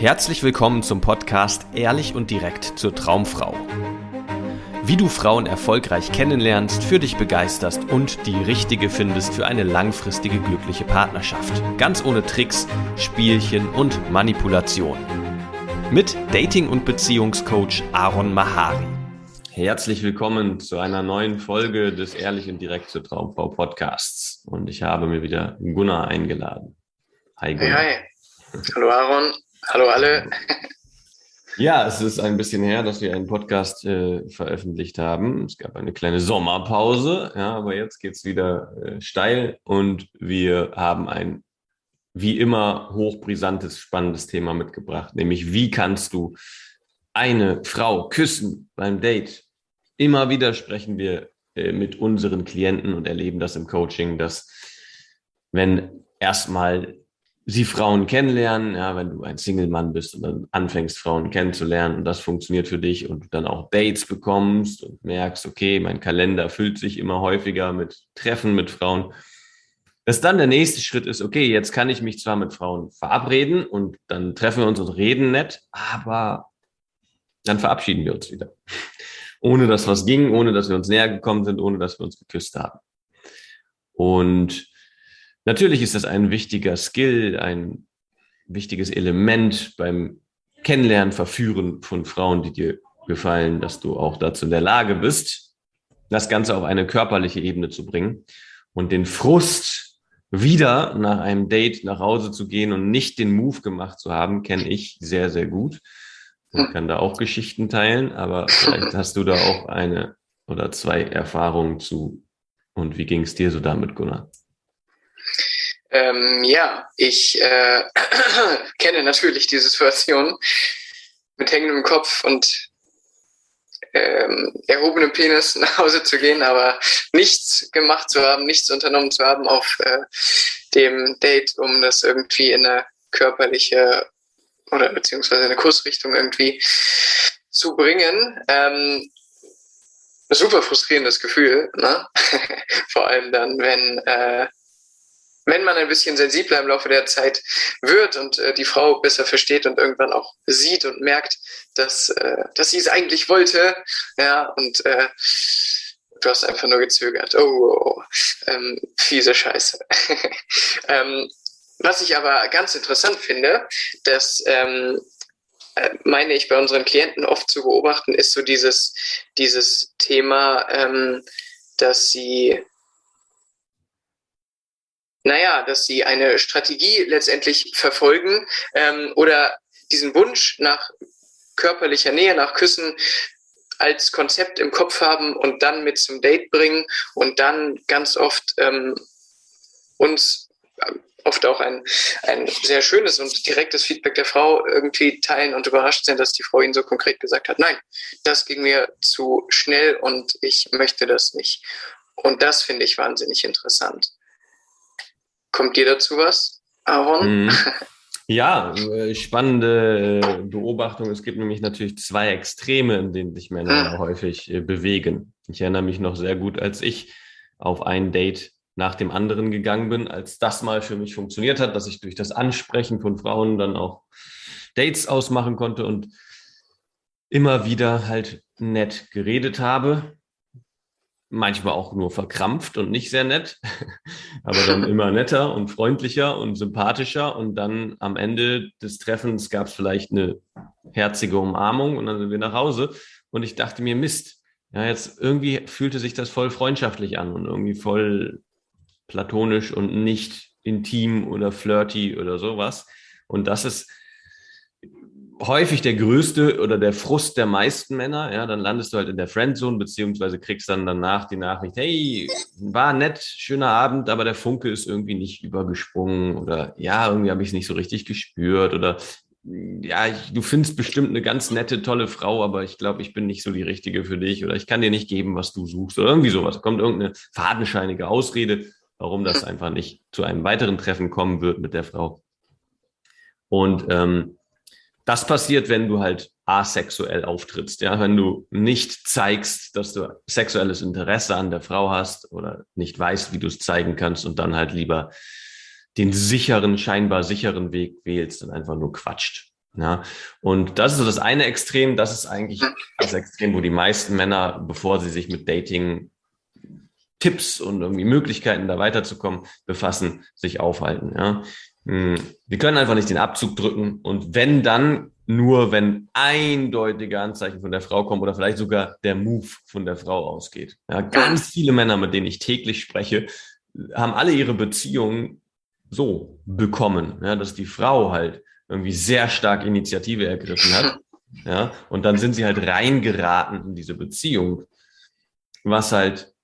Herzlich willkommen zum Podcast Ehrlich und direkt zur Traumfrau. Wie du Frauen erfolgreich kennenlernst, für dich begeisterst und die richtige findest für eine langfristige glückliche Partnerschaft. Ganz ohne Tricks, Spielchen und Manipulation. Mit Dating- und Beziehungscoach Aaron Mahari. Herzlich willkommen zu einer neuen Folge des Ehrlich und direkt zur Traumfrau Podcasts. Und ich habe mir wieder Gunnar eingeladen. Hi Gunnar. Hi, hi. Hallo Aaron. Hallo alle. Ja, es ist ein bisschen her, dass wir einen Podcast äh, veröffentlicht haben. Es gab eine kleine Sommerpause, ja, aber jetzt geht's wieder äh, steil und wir haben ein wie immer hochbrisantes, spannendes Thema mitgebracht, nämlich wie kannst du eine Frau küssen beim Date? Immer wieder sprechen wir äh, mit unseren Klienten und erleben das im Coaching, dass wenn erstmal sie Frauen kennenlernen, ja, wenn du ein Single-Mann bist und dann anfängst, Frauen kennenzulernen und das funktioniert für dich und du dann auch Dates bekommst und merkst, okay, mein Kalender füllt sich immer häufiger mit Treffen mit Frauen, dass dann der nächste Schritt ist, okay, jetzt kann ich mich zwar mit Frauen verabreden und dann treffen wir uns und reden nett, aber dann verabschieden wir uns wieder. Ohne dass was ging, ohne dass wir uns näher gekommen sind, ohne dass wir uns geküsst haben. Und Natürlich ist das ein wichtiger Skill, ein wichtiges Element beim Kennenlernen, Verführen von Frauen, die dir gefallen, dass du auch dazu in der Lage bist, das Ganze auf eine körperliche Ebene zu bringen und den Frust wieder nach einem Date nach Hause zu gehen und nicht den Move gemacht zu haben, kenne ich sehr, sehr gut und kann da auch Geschichten teilen, aber vielleicht hast du da auch eine oder zwei Erfahrungen zu. Und wie ging es dir so damit, Gunnar? Ähm, ja, ich äh, kenne natürlich diese Situation mit hängendem Kopf und ähm, erhobenem Penis nach Hause zu gehen, aber nichts gemacht zu haben, nichts unternommen zu haben auf äh, dem Date, um das irgendwie in eine körperliche oder beziehungsweise eine Kursrichtung irgendwie zu bringen. Ähm, super frustrierendes Gefühl, ne? vor allem dann, wenn äh, wenn man ein bisschen sensibler im Laufe der Zeit wird und äh, die Frau besser versteht und irgendwann auch sieht und merkt, dass, äh, dass sie es eigentlich wollte, ja, und äh, du hast einfach nur gezögert. Oh, oh, oh. Ähm, fiese Scheiße. ähm, was ich aber ganz interessant finde, dass ähm, äh, meine ich bei unseren Klienten oft zu beobachten, ist so dieses, dieses Thema, ähm, dass sie naja, dass sie eine Strategie letztendlich verfolgen ähm, oder diesen Wunsch nach körperlicher Nähe, nach Küssen als Konzept im Kopf haben und dann mit zum Date bringen und dann ganz oft ähm, uns äh, oft auch ein, ein sehr schönes und direktes Feedback der Frau irgendwie teilen und überrascht sind, dass die Frau ihnen so konkret gesagt hat, nein, das ging mir zu schnell und ich möchte das nicht. Und das finde ich wahnsinnig interessant. Kommt dir dazu was, Aaron? Mhm. Ja, äh, spannende äh, Beobachtung. Es gibt nämlich natürlich zwei Extreme, in denen sich Männer mhm. häufig äh, bewegen. Ich erinnere mich noch sehr gut, als ich auf ein Date nach dem anderen gegangen bin, als das mal für mich funktioniert hat, dass ich durch das Ansprechen von Frauen dann auch Dates ausmachen konnte und immer wieder halt nett geredet habe manchmal auch nur verkrampft und nicht sehr nett, aber dann immer netter und freundlicher und sympathischer. Und dann am Ende des Treffens gab es vielleicht eine herzige Umarmung und dann sind wir nach Hause. Und ich dachte mir, Mist, ja, jetzt irgendwie fühlte sich das voll freundschaftlich an und irgendwie voll platonisch und nicht intim oder flirty oder sowas. Und das ist häufig der größte oder der Frust der meisten Männer. Ja, dann landest du halt in der Friendzone, beziehungsweise kriegst dann danach die Nachricht, hey, war nett, schöner Abend, aber der Funke ist irgendwie nicht übergesprungen oder ja, irgendwie habe ich es nicht so richtig gespürt oder ja, ich, du findest bestimmt eine ganz nette, tolle Frau, aber ich glaube, ich bin nicht so die Richtige für dich oder ich kann dir nicht geben, was du suchst oder irgendwie sowas. Kommt irgendeine fadenscheinige Ausrede, warum das einfach nicht zu einem weiteren Treffen kommen wird mit der Frau. Und ähm, das passiert, wenn du halt asexuell auftrittst, ja, wenn du nicht zeigst, dass du sexuelles Interesse an der Frau hast oder nicht weißt, wie du es zeigen kannst und dann halt lieber den sicheren, scheinbar sicheren Weg wählst und einfach nur quatscht. Ja, und das ist so das eine Extrem, das ist eigentlich das Extrem, wo die meisten Männer, bevor sie sich mit Dating Tipps und irgendwie Möglichkeiten, da weiterzukommen, befassen, sich aufhalten. Ja. Hm, wir können einfach nicht den Abzug drücken und wenn dann nur, wenn eindeutige Anzeichen von der Frau kommen oder vielleicht sogar der Move von der Frau ausgeht. Ja, ganz viele Männer, mit denen ich täglich spreche, haben alle ihre Beziehungen so bekommen, ja, dass die Frau halt irgendwie sehr stark Initiative ergriffen hat. Ja, und dann sind sie halt reingeraten in diese Beziehung, was halt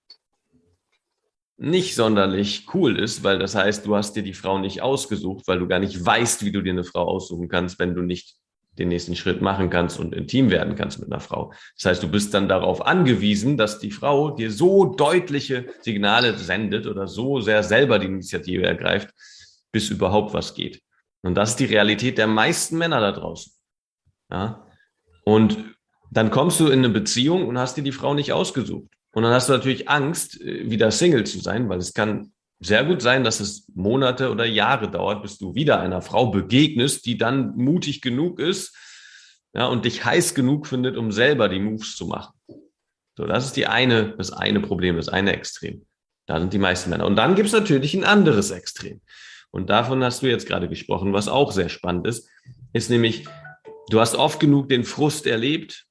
nicht sonderlich cool ist, weil das heißt, du hast dir die Frau nicht ausgesucht, weil du gar nicht weißt, wie du dir eine Frau aussuchen kannst, wenn du nicht den nächsten Schritt machen kannst und intim werden kannst mit einer Frau. Das heißt, du bist dann darauf angewiesen, dass die Frau dir so deutliche Signale sendet oder so sehr selber die Initiative ergreift, bis überhaupt was geht. Und das ist die Realität der meisten Männer da draußen. Ja? Und dann kommst du in eine Beziehung und hast dir die Frau nicht ausgesucht. Und dann hast du natürlich Angst, äh, wieder Single zu sein, weil es kann sehr gut sein, dass es Monate oder Jahre dauert, bis du wieder einer Frau begegnest, die dann mutig genug ist ja, und dich heiß genug findet, um selber die Moves zu machen. So, das ist die eine, das eine Problem, das eine Extrem. Da sind die meisten Männer. Und dann gibt es natürlich ein anderes Extrem. Und davon hast du jetzt gerade gesprochen, was auch sehr spannend ist, ist nämlich, du hast oft genug den Frust erlebt,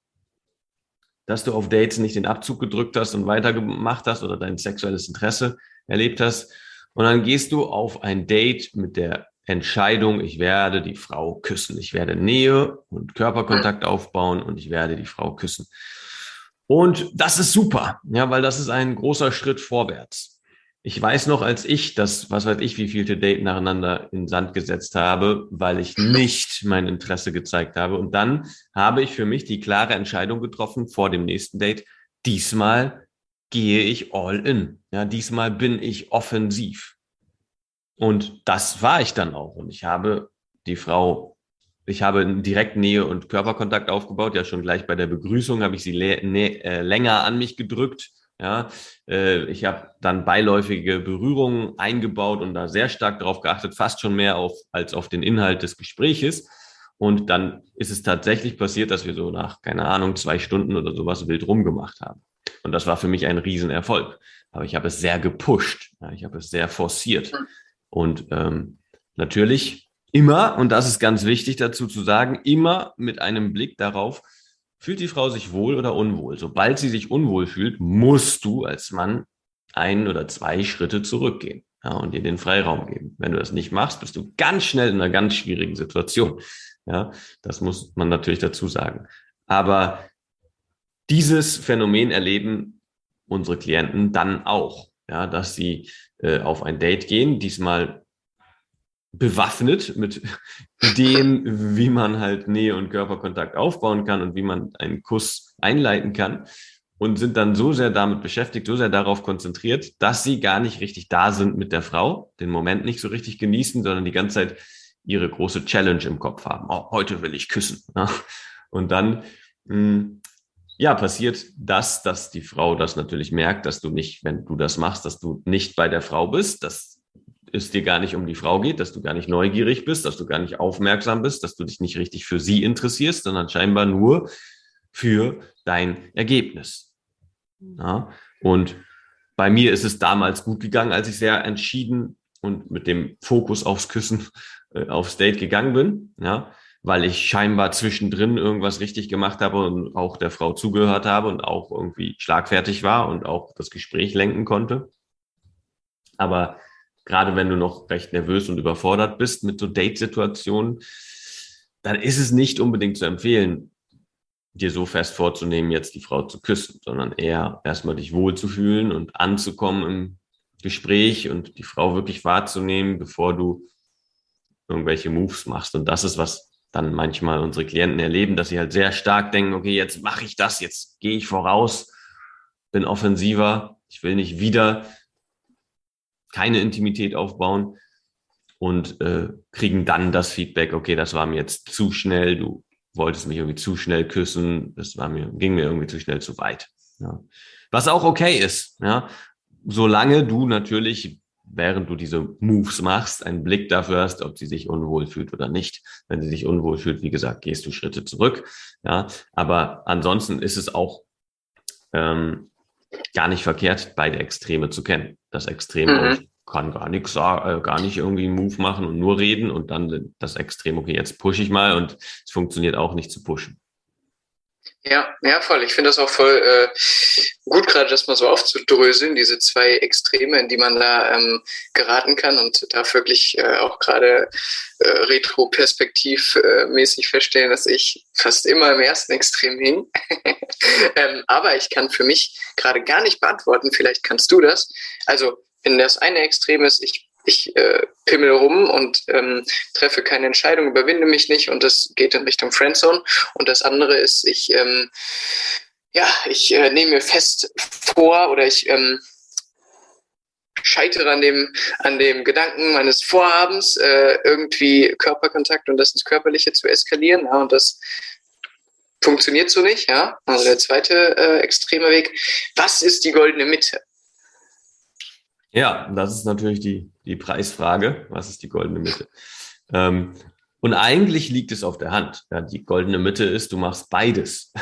dass du auf Dates nicht den Abzug gedrückt hast und weitergemacht hast oder dein sexuelles Interesse erlebt hast. Und dann gehst du auf ein Date mit der Entscheidung, ich werde die Frau küssen. Ich werde Nähe und Körperkontakt aufbauen und ich werde die Frau küssen. Und das ist super, ja, weil das ist ein großer Schritt vorwärts. Ich weiß noch, als ich das, was weiß ich, wie vielte Date nacheinander in Sand gesetzt habe, weil ich nicht mein Interesse gezeigt habe. Und dann habe ich für mich die klare Entscheidung getroffen vor dem nächsten Date. Diesmal gehe ich all in. Ja, diesmal bin ich offensiv. Und das war ich dann auch. Und ich habe die Frau, ich habe direkt Nähe und Körperkontakt aufgebaut. Ja, schon gleich bei der Begrüßung habe ich sie äh, länger an mich gedrückt. Ja, äh, ich habe dann beiläufige Berührungen eingebaut und da sehr stark darauf geachtet, fast schon mehr auf, als auf den Inhalt des Gespräches. Und dann ist es tatsächlich passiert, dass wir so nach, keine Ahnung, zwei Stunden oder sowas wild rumgemacht haben. Und das war für mich ein Riesenerfolg. Aber ich habe es sehr gepusht. Ja, ich habe es sehr forciert. Und ähm, natürlich immer, und das ist ganz wichtig dazu zu sagen, immer mit einem Blick darauf, fühlt die Frau sich wohl oder unwohl. Sobald sie sich unwohl fühlt, musst du als Mann ein oder zwei Schritte zurückgehen ja, und ihr den Freiraum geben. Wenn du das nicht machst, bist du ganz schnell in einer ganz schwierigen Situation. Ja, das muss man natürlich dazu sagen. Aber dieses Phänomen erleben unsere Klienten dann auch, ja, dass sie äh, auf ein Date gehen, diesmal bewaffnet mit Ideen, wie man halt Nähe und Körperkontakt aufbauen kann und wie man einen Kuss einleiten kann und sind dann so sehr damit beschäftigt, so sehr darauf konzentriert, dass sie gar nicht richtig da sind mit der Frau, den Moment nicht so richtig genießen, sondern die ganze Zeit ihre große Challenge im Kopf haben. Oh, heute will ich küssen. Ja. Und dann hm, ja, passiert das, dass die Frau das natürlich merkt, dass du nicht, wenn du das machst, dass du nicht bei der Frau bist, dass es dir gar nicht um die Frau geht, dass du gar nicht neugierig bist, dass du gar nicht aufmerksam bist, dass du dich nicht richtig für sie interessierst, sondern scheinbar nur für dein Ergebnis. Ja, und bei mir ist es damals gut gegangen, als ich sehr entschieden und mit dem Fokus aufs Küssen äh, aufs Date gegangen bin. Ja, weil ich scheinbar zwischendrin irgendwas richtig gemacht habe und auch der Frau zugehört habe und auch irgendwie schlagfertig war und auch das Gespräch lenken konnte. Aber gerade wenn du noch recht nervös und überfordert bist mit so Date-Situationen, dann ist es nicht unbedingt zu empfehlen, dir so fest vorzunehmen, jetzt die Frau zu küssen, sondern eher erstmal dich wohlzufühlen und anzukommen im Gespräch und die Frau wirklich wahrzunehmen, bevor du irgendwelche Moves machst. Und das ist was, dann manchmal unsere Klienten erleben, dass sie halt sehr stark denken, okay, jetzt mache ich das, jetzt gehe ich voraus, bin offensiver, ich will nicht wieder keine Intimität aufbauen und äh, kriegen dann das Feedback, okay, das war mir jetzt zu schnell, du wolltest mich irgendwie zu schnell küssen, das war mir, ging mir irgendwie zu schnell zu weit. Ja. Was auch okay ist, ja, solange du natürlich während du diese Moves machst, einen Blick dafür hast, ob sie sich unwohl fühlt oder nicht. Wenn sie sich unwohl fühlt, wie gesagt, gehst du Schritte zurück. Ja, aber ansonsten ist es auch ähm, gar nicht verkehrt, beide Extreme zu kennen. Das Extrem mhm. kann gar nichts sagen, äh, gar nicht irgendwie einen Move machen und nur reden und dann das Extrem, okay, jetzt pushe ich mal und es funktioniert auch nicht zu pushen. Ja, ja, voll. Ich finde das auch voll äh, gut, gerade das mal so aufzudröseln, diese zwei Extreme, in die man da ähm, geraten kann und da wirklich äh, auch gerade äh, retroperspektivmäßig feststellen, dass ich fast immer im ersten Extrem hing. ähm, aber ich kann für mich gerade gar nicht beantworten, vielleicht kannst du das. Also, wenn das eine Extrem ist, ich ich äh, pimmel rum und ähm, treffe keine Entscheidung, überwinde mich nicht und das geht in Richtung Friendzone. Und das andere ist, ich, ähm, ja, ich äh, nehme mir fest vor oder ich ähm, scheitere an dem, an dem Gedanken meines Vorhabens, äh, irgendwie Körperkontakt und das ins Körperliche zu eskalieren. Ja, und das funktioniert so nicht. Ja, also der zweite äh, extreme Weg. Was ist die goldene Mitte? Ja, das ist natürlich die, die Preisfrage. Was ist die goldene Mitte? Ähm, und eigentlich liegt es auf der Hand. Ja, die goldene Mitte ist, du machst beides.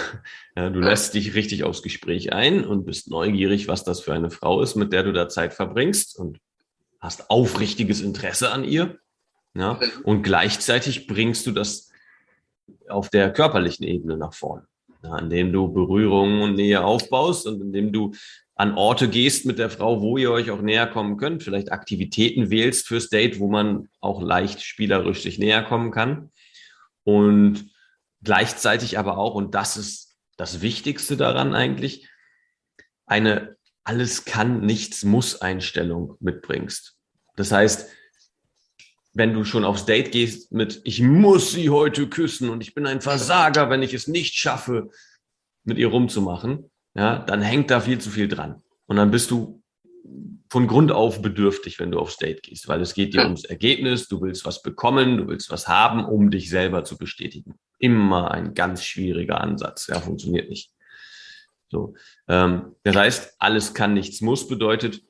Ja, du lässt dich richtig aufs Gespräch ein und bist neugierig, was das für eine Frau ist, mit der du da Zeit verbringst und hast aufrichtiges Interesse an ihr. Ja, und gleichzeitig bringst du das auf der körperlichen Ebene nach vorne, ja, indem du Berührungen und Nähe aufbaust und indem du an Orte gehst mit der Frau, wo ihr euch auch näher kommen könnt, vielleicht Aktivitäten wählst fürs Date, wo man auch leicht spielerisch sich näher kommen kann. Und gleichzeitig aber auch, und das ist das Wichtigste daran eigentlich, eine alles kann, nichts muss Einstellung mitbringst. Das heißt, wenn du schon aufs Date gehst mit, ich muss sie heute küssen und ich bin ein Versager, wenn ich es nicht schaffe, mit ihr rumzumachen, ja, dann hängt da viel zu viel dran. Und dann bist du von Grund auf bedürftig, wenn du aufs Date gehst, weil es geht dir ums Ergebnis, du willst was bekommen, du willst was haben, um dich selber zu bestätigen. Immer ein ganz schwieriger Ansatz, ja, funktioniert nicht. So, ähm, das heißt, alles kann, nichts muss bedeutet,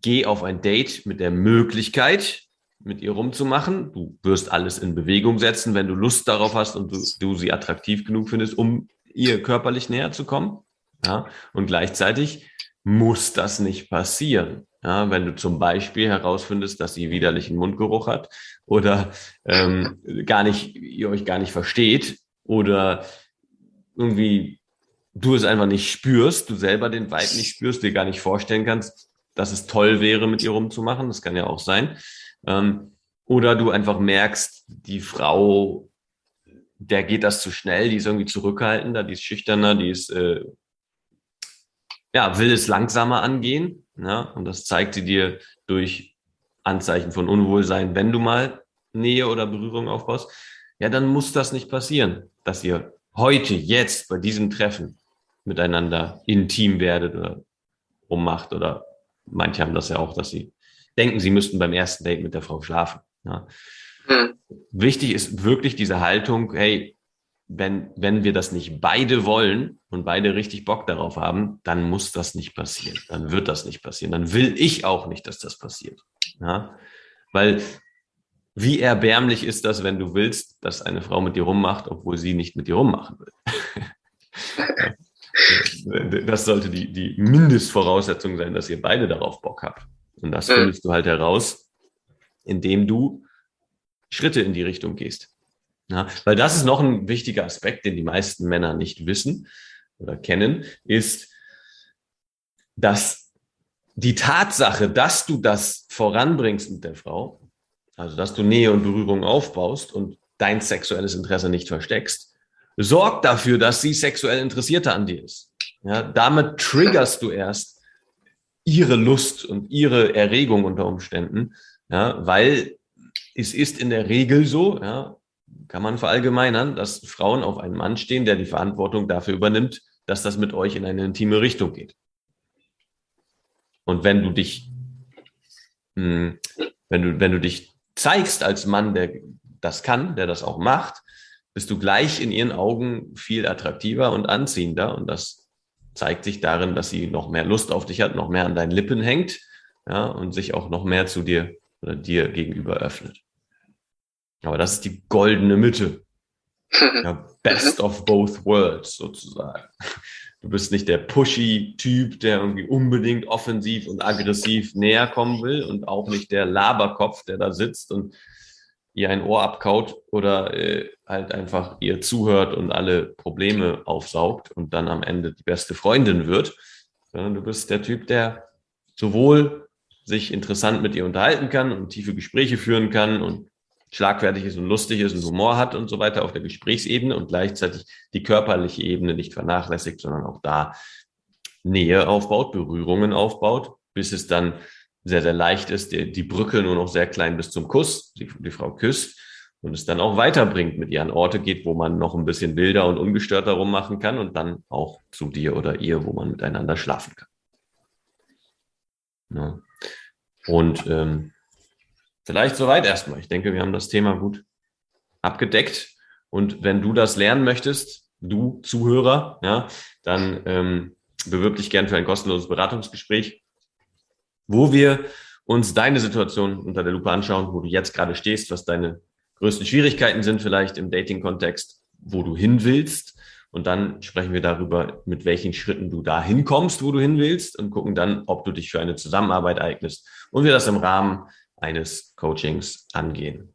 geh auf ein Date mit der Möglichkeit, mit ihr rumzumachen. Du wirst alles in Bewegung setzen, wenn du Lust darauf hast und du, du sie attraktiv genug findest, um ihr körperlich näher zu kommen. Ja? Und gleichzeitig muss das nicht passieren. Ja, wenn du zum Beispiel herausfindest, dass sie widerlichen Mundgeruch hat oder ähm, gar nicht, ihr euch gar nicht versteht oder irgendwie du es einfach nicht spürst, du selber den Vibe nicht spürst, dir gar nicht vorstellen kannst, dass es toll wäre, mit ihr rumzumachen, das kann ja auch sein. Ähm, oder du einfach merkst, die Frau, der geht das zu schnell, die ist irgendwie zurückhaltender, die ist schüchterner, die ist äh, ja, will es langsamer angehen. Ja, und das zeigt sie dir durch Anzeichen von Unwohlsein, wenn du mal Nähe oder Berührung aufbaust. Ja, dann muss das nicht passieren, dass ihr heute, jetzt bei diesem Treffen miteinander intim werdet oder ummacht oder manche haben das ja auch, dass sie denken, sie müssten beim ersten Date mit der Frau schlafen. Ja. Hm. Wichtig ist wirklich diese Haltung, hey, wenn, wenn wir das nicht beide wollen und beide richtig Bock darauf haben, dann muss das nicht passieren. Dann wird das nicht passieren. Dann will ich auch nicht, dass das passiert. Ja? Weil wie erbärmlich ist das, wenn du willst, dass eine Frau mit dir rummacht, obwohl sie nicht mit dir rummachen will? das sollte die, die Mindestvoraussetzung sein, dass ihr beide darauf Bock habt. Und das findest du halt heraus, indem du Schritte in die Richtung gehst. Ja, weil das ist noch ein wichtiger Aspekt, den die meisten Männer nicht wissen oder kennen, ist, dass die Tatsache, dass du das voranbringst mit der Frau, also dass du Nähe und Berührung aufbaust und dein sexuelles Interesse nicht versteckst, sorgt dafür, dass sie sexuell interessierter an dir ist. Ja, damit triggerst du erst ihre Lust und ihre Erregung unter Umständen, ja, weil es ist in der Regel so, ja, kann man verallgemeinern, dass Frauen auf einen Mann stehen, der die Verantwortung dafür übernimmt, dass das mit euch in eine intime Richtung geht. Und wenn du dich, hm, wenn du, wenn du dich zeigst als Mann, der das kann, der das auch macht, bist du gleich in ihren Augen viel attraktiver und anziehender. Und das zeigt sich darin, dass sie noch mehr Lust auf dich hat, noch mehr an deinen Lippen hängt. ja, und sich auch noch mehr zu dir oder dir gegenüber öffnet. Aber das ist die goldene Mitte. Ja, best of both worlds sozusagen. Du bist nicht der pushy Typ, der irgendwie unbedingt offensiv und aggressiv näher kommen will und auch nicht der Laberkopf, der da sitzt und ihr ein Ohr abkaut oder äh, halt einfach ihr zuhört und alle Probleme aufsaugt und dann am Ende die beste Freundin wird, sondern du bist der Typ, der sowohl sich interessant mit ihr unterhalten kann und tiefe Gespräche führen kann und schlagfertig ist und lustig ist und Humor hat und so weiter auf der Gesprächsebene und gleichzeitig die körperliche Ebene nicht vernachlässigt, sondern auch da Nähe aufbaut, Berührungen aufbaut, bis es dann sehr, sehr leicht ist, die, die Brücke nur noch sehr klein bis zum Kuss, die, die Frau küsst und es dann auch weiterbringt, mit ihr an Orte geht, wo man noch ein bisschen wilder und ungestörter rummachen kann und dann auch zu dir oder ihr, wo man miteinander schlafen kann. Ja. Und ähm, vielleicht soweit erstmal. Ich denke, wir haben das Thema gut abgedeckt. Und wenn du das lernen möchtest, du Zuhörer, ja, dann ähm, bewirb dich gern für ein kostenloses Beratungsgespräch wo wir uns deine Situation unter der Lupe anschauen, wo du jetzt gerade stehst, was deine größten Schwierigkeiten sind vielleicht im Dating-Kontext, wo du hin willst. Und dann sprechen wir darüber, mit welchen Schritten du da hinkommst, wo du hin willst und gucken dann, ob du dich für eine Zusammenarbeit eignest und wir das im Rahmen eines Coachings angehen.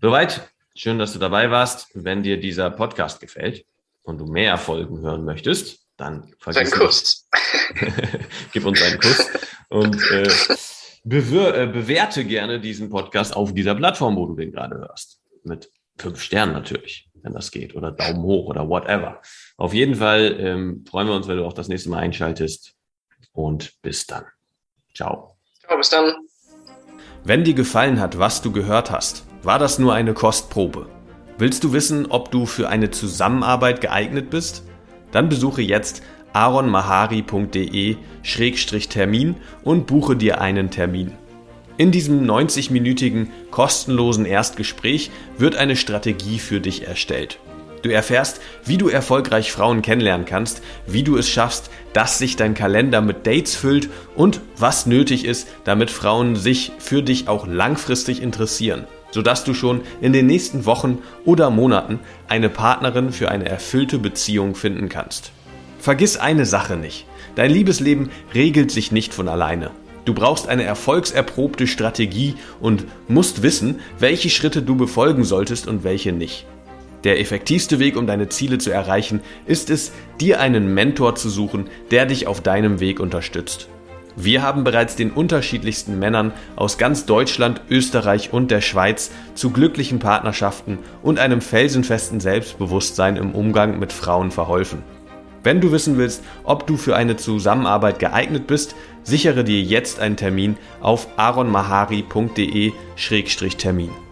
Soweit. Schön, dass du dabei warst. Wenn dir dieser Podcast gefällt und du mehr Folgen hören möchtest, dann vergiss Ein Kuss. Gib uns einen Kuss und äh, äh, bewerte gerne diesen Podcast auf dieser Plattform, wo du den gerade hörst. Mit fünf Sternen natürlich, wenn das geht, oder Daumen hoch oder whatever. Auf jeden Fall ähm, freuen wir uns, wenn du auch das nächste Mal einschaltest. Und bis dann. Ciao. Ciao, bis dann. Wenn dir gefallen hat, was du gehört hast, war das nur eine Kostprobe. Willst du wissen, ob du für eine Zusammenarbeit geeignet bist? Dann besuche jetzt aronmahari.de-termin und buche dir einen Termin. In diesem 90-minütigen kostenlosen Erstgespräch wird eine Strategie für dich erstellt. Du erfährst, wie du erfolgreich Frauen kennenlernen kannst, wie du es schaffst, dass sich dein Kalender mit Dates füllt und was nötig ist, damit Frauen sich für dich auch langfristig interessieren, sodass du schon in den nächsten Wochen oder Monaten eine Partnerin für eine erfüllte Beziehung finden kannst. Vergiss eine Sache nicht. Dein Liebesleben regelt sich nicht von alleine. Du brauchst eine erfolgserprobte Strategie und musst wissen, welche Schritte du befolgen solltest und welche nicht. Der effektivste Weg, um deine Ziele zu erreichen, ist es, dir einen Mentor zu suchen, der dich auf deinem Weg unterstützt. Wir haben bereits den unterschiedlichsten Männern aus ganz Deutschland, Österreich und der Schweiz zu glücklichen Partnerschaften und einem felsenfesten Selbstbewusstsein im Umgang mit Frauen verholfen. Wenn du wissen willst, ob du für eine Zusammenarbeit geeignet bist, sichere dir jetzt einen Termin auf aronmahari.de-termin.